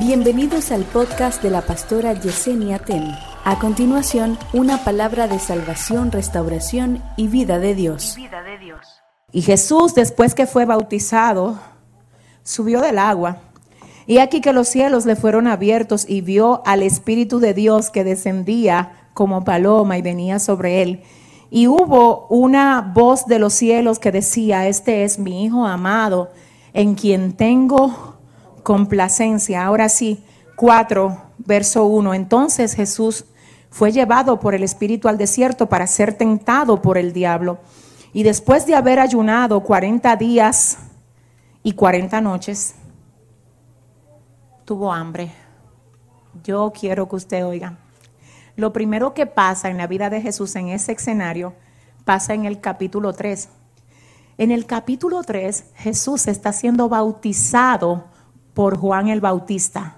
Bienvenidos al podcast de la pastora Yesenia Ten. A continuación, una palabra de salvación, restauración y vida de Dios. Y Jesús, después que fue bautizado, subió del agua. Y aquí que los cielos le fueron abiertos y vio al Espíritu de Dios que descendía como paloma y venía sobre él. Y hubo una voz de los cielos que decía, este es mi Hijo amado, en quien tengo complacencia. Ahora sí, 4, verso 1. Entonces Jesús fue llevado por el Espíritu al desierto para ser tentado por el diablo. Y después de haber ayunado 40 días y 40 noches, tuvo hambre. Yo quiero que usted oiga. Lo primero que pasa en la vida de Jesús en ese escenario pasa en el capítulo 3. En el capítulo 3, Jesús está siendo bautizado por Juan el Bautista.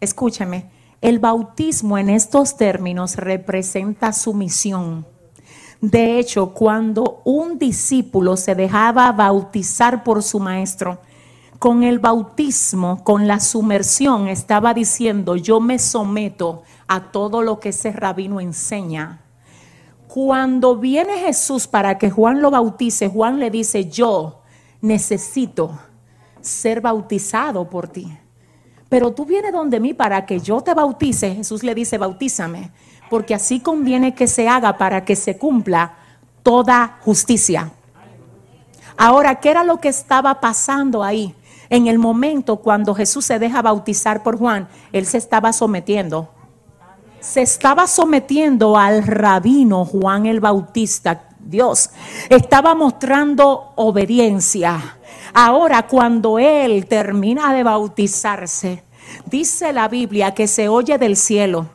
Escúcheme, el bautismo en estos términos representa su misión. De hecho, cuando un discípulo se dejaba bautizar por su maestro, con el bautismo, con la sumersión, estaba diciendo, yo me someto a todo lo que ese rabino enseña. Cuando viene Jesús para que Juan lo bautice, Juan le dice, yo necesito ser bautizado por ti. Pero tú vienes donde mí para que yo te bautice. Jesús le dice, bautízame porque así conviene que se haga para que se cumpla toda justicia. Ahora, ¿qué era lo que estaba pasando ahí? En el momento cuando Jesús se deja bautizar por Juan, él se estaba sometiendo. Se estaba sometiendo al rabino Juan el Bautista. Dios estaba mostrando obediencia. Ahora, cuando él termina de bautizarse, dice la Biblia que se oye del cielo.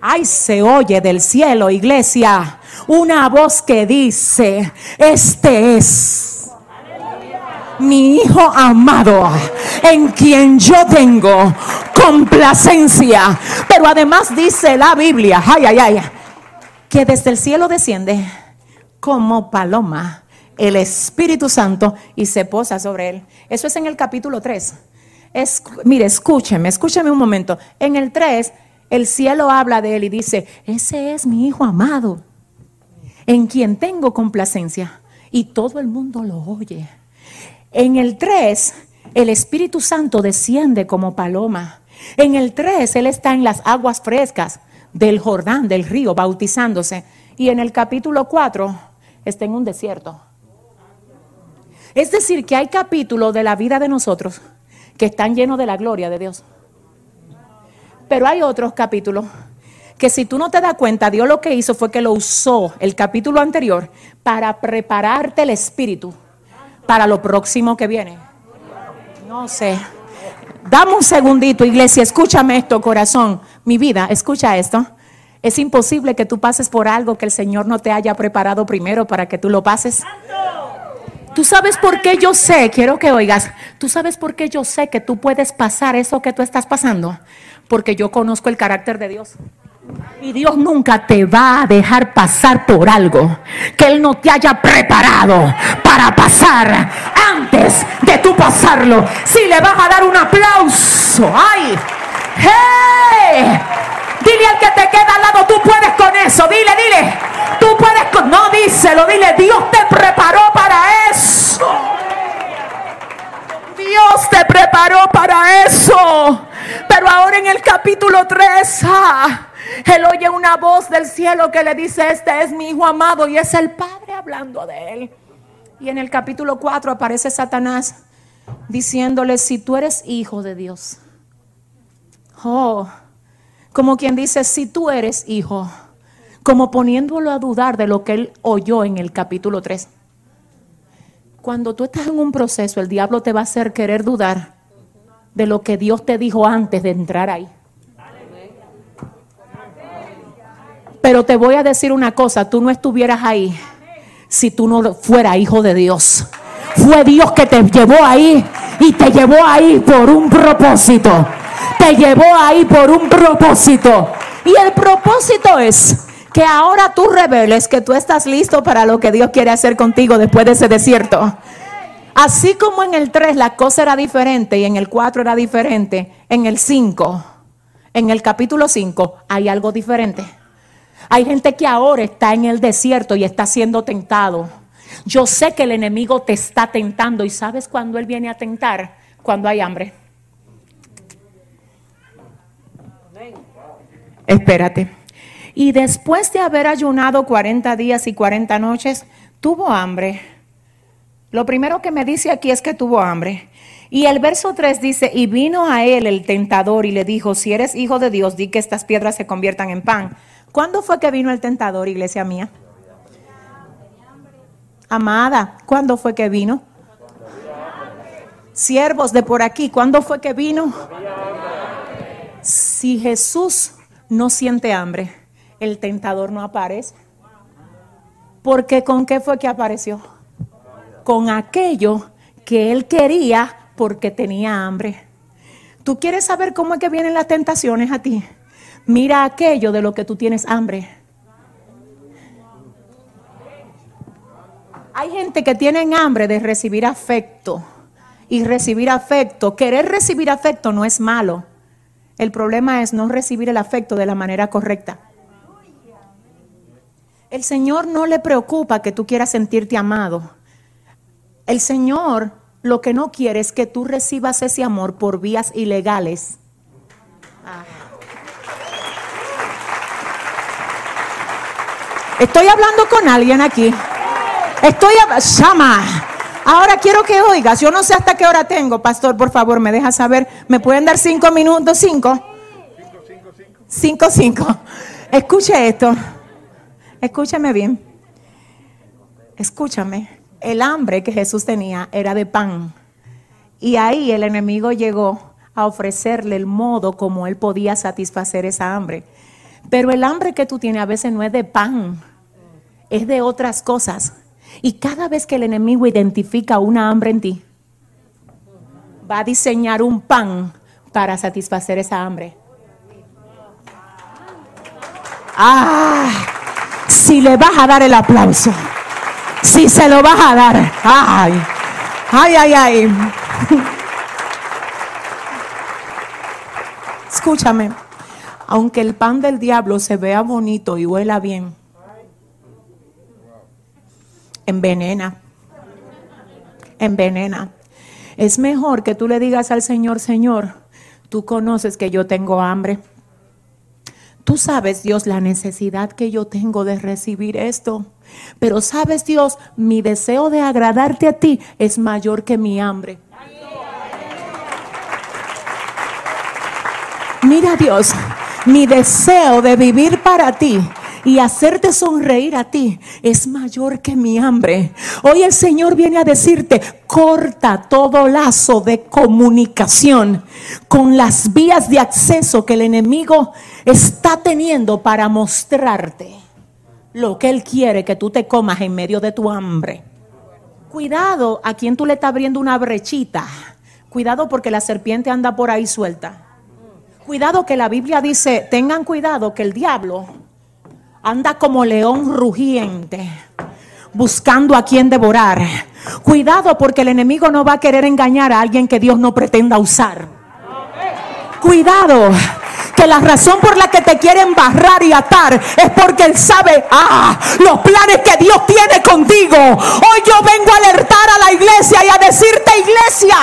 Ay, se oye del cielo, iglesia, una voz que dice, este es mi Hijo amado, en quien yo tengo complacencia. Pero además dice la Biblia, ay, ay, ay, que desde el cielo desciende como paloma el Espíritu Santo y se posa sobre él. Eso es en el capítulo 3. Es, mire, escúcheme, escúcheme un momento. En el 3 el cielo habla de él y dice, ese es mi hijo amado, en quien tengo complacencia. Y todo el mundo lo oye. En el 3, el Espíritu Santo desciende como paloma. En el 3, Él está en las aguas frescas del Jordán, del río, bautizándose. Y en el capítulo 4, está en un desierto. Es decir, que hay capítulos de la vida de nosotros que están llenos de la gloria de Dios. Pero hay otros capítulos que si tú no te das cuenta, Dios lo que hizo fue que lo usó el capítulo anterior para prepararte el espíritu para lo próximo que viene. No sé. Dame un segundito, iglesia, escúchame esto, corazón. Mi vida, escucha esto. Es imposible que tú pases por algo que el Señor no te haya preparado primero para que tú lo pases. Tú sabes por qué yo sé, quiero que oigas, tú sabes por qué yo sé que tú puedes pasar eso que tú estás pasando porque yo conozco el carácter de Dios. Y Dios nunca te va a dejar pasar por algo que Él no te haya preparado para pasar antes de tú pasarlo. Si le vas a dar un aplauso, ¡ay! ¡Hey! Dile al que te queda al lado, tú puedes con eso. Dile, dile. Tú puedes. No, díselo, dile. Dios te preparó para eso. Dios te preparó para eso. Pero ahora en el capítulo 3, ah, él oye una voz del cielo que le dice, este es mi hijo amado y es el Padre hablando de él. Y en el capítulo 4 aparece Satanás diciéndole, si tú eres hijo de Dios. Oh, como quien dice, si tú eres hijo, como poniéndolo a dudar de lo que él oyó en el capítulo 3. Cuando tú estás en un proceso, el diablo te va a hacer querer dudar de lo que Dios te dijo antes de entrar ahí. Pero te voy a decir una cosa, tú no estuvieras ahí si tú no fueras hijo de Dios. Fue Dios que te llevó ahí y te llevó ahí por un propósito. Te llevó ahí por un propósito. Y el propósito es que ahora tú reveles que tú estás listo para lo que Dios quiere hacer contigo después de ese desierto. Así como en el 3 la cosa era diferente y en el 4 era diferente, en el 5, en el capítulo 5 hay algo diferente. Hay gente que ahora está en el desierto y está siendo tentado. Yo sé que el enemigo te está tentando y sabes cuando él viene a tentar, cuando hay hambre. Espérate. Y después de haber ayunado 40 días y 40 noches, tuvo hambre. Lo primero que me dice aquí es que tuvo hambre. Y el verso 3 dice, y vino a él el tentador y le dijo, si eres hijo de Dios, di que estas piedras se conviertan en pan. ¿Cuándo fue que vino el tentador, iglesia mía? Amada, ¿cuándo fue que vino? Siervos de por aquí, ¿cuándo fue que vino? Si Jesús no siente hambre, el tentador no aparece. Porque con qué fue que apareció? Con aquello que él quería porque tenía hambre. ¿Tú quieres saber cómo es que vienen las tentaciones a ti? Mira aquello de lo que tú tienes hambre. Hay gente que tiene hambre de recibir afecto. Y recibir afecto, querer recibir afecto no es malo. El problema es no recibir el afecto de la manera correcta. El Señor no le preocupa que tú quieras sentirte amado. El Señor lo que no quiere es que tú recibas ese amor por vías ilegales. Estoy hablando con alguien aquí. Estoy llama. Ahora quiero que oigas. Yo no sé hasta qué hora tengo, pastor. Por favor, me deja saber. ¿Me pueden dar cinco minutos? Cinco. Cinco, cinco. Escuche esto. Escúchame bien. Escúchame. El hambre que Jesús tenía era de pan. Y ahí el enemigo llegó a ofrecerle el modo como él podía satisfacer esa hambre. Pero el hambre que tú tienes a veces no es de pan, es de otras cosas. Y cada vez que el enemigo identifica una hambre en ti, va a diseñar un pan para satisfacer esa hambre. Ah, si le vas a dar el aplauso, si se lo vas a dar, ay, ay, ay, ay. Escúchame aunque el pan del diablo se vea bonito y huela bien, envenena, envenena. Es mejor que tú le digas al Señor, Señor, tú conoces que yo tengo hambre. Tú sabes, Dios, la necesidad que yo tengo de recibir esto. Pero sabes, Dios, mi deseo de agradarte a ti es mayor que mi hambre. Mira, Dios, mi deseo de vivir para ti y hacerte sonreír a ti es mayor que mi hambre. Hoy el Señor viene a decirte, corta todo lazo de comunicación con las vías de acceso que el enemigo está teniendo para mostrarte lo que él quiere que tú te comas en medio de tu hambre. Cuidado a quien tú le estás abriendo una brechita. Cuidado porque la serpiente anda por ahí suelta. Cuidado que la Biblia dice, tengan cuidado que el diablo anda como león rugiente, buscando a quien devorar. Cuidado porque el enemigo no va a querer engañar a alguien que Dios no pretenda usar. Cuidado que la razón por la que te quieren barrar y atar es porque Él sabe, ah, los planes que Dios tiene contigo. Hoy yo vengo a alertar a la iglesia y a decirte, iglesia,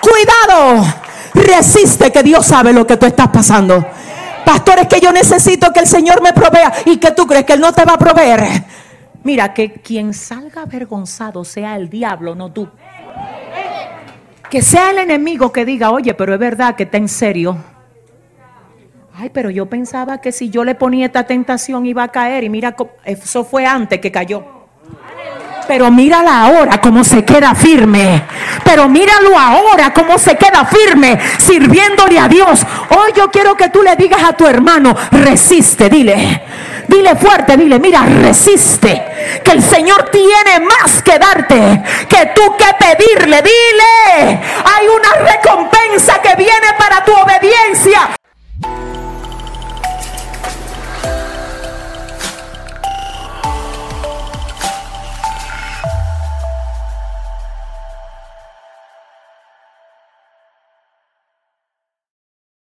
cuidado Resiste que Dios sabe lo que tú estás pasando. Pastor, es que yo necesito que el Señor me provea. ¿Y que tú crees que Él no te va a proveer? Mira, que quien salga avergonzado sea el diablo, no tú. Que sea el enemigo que diga, oye, pero es verdad que está en serio. Ay, pero yo pensaba que si yo le ponía esta tentación iba a caer. Y mira, eso fue antes que cayó. Pero mírala ahora cómo se queda firme. Pero míralo ahora cómo se queda firme sirviéndole a Dios. Hoy yo quiero que tú le digas a tu hermano, resiste, dile. Dile fuerte, dile, mira, resiste. Que el Señor tiene más que darte que tú que pedirle. Dile, hay una recompensa que viene para tu obediencia.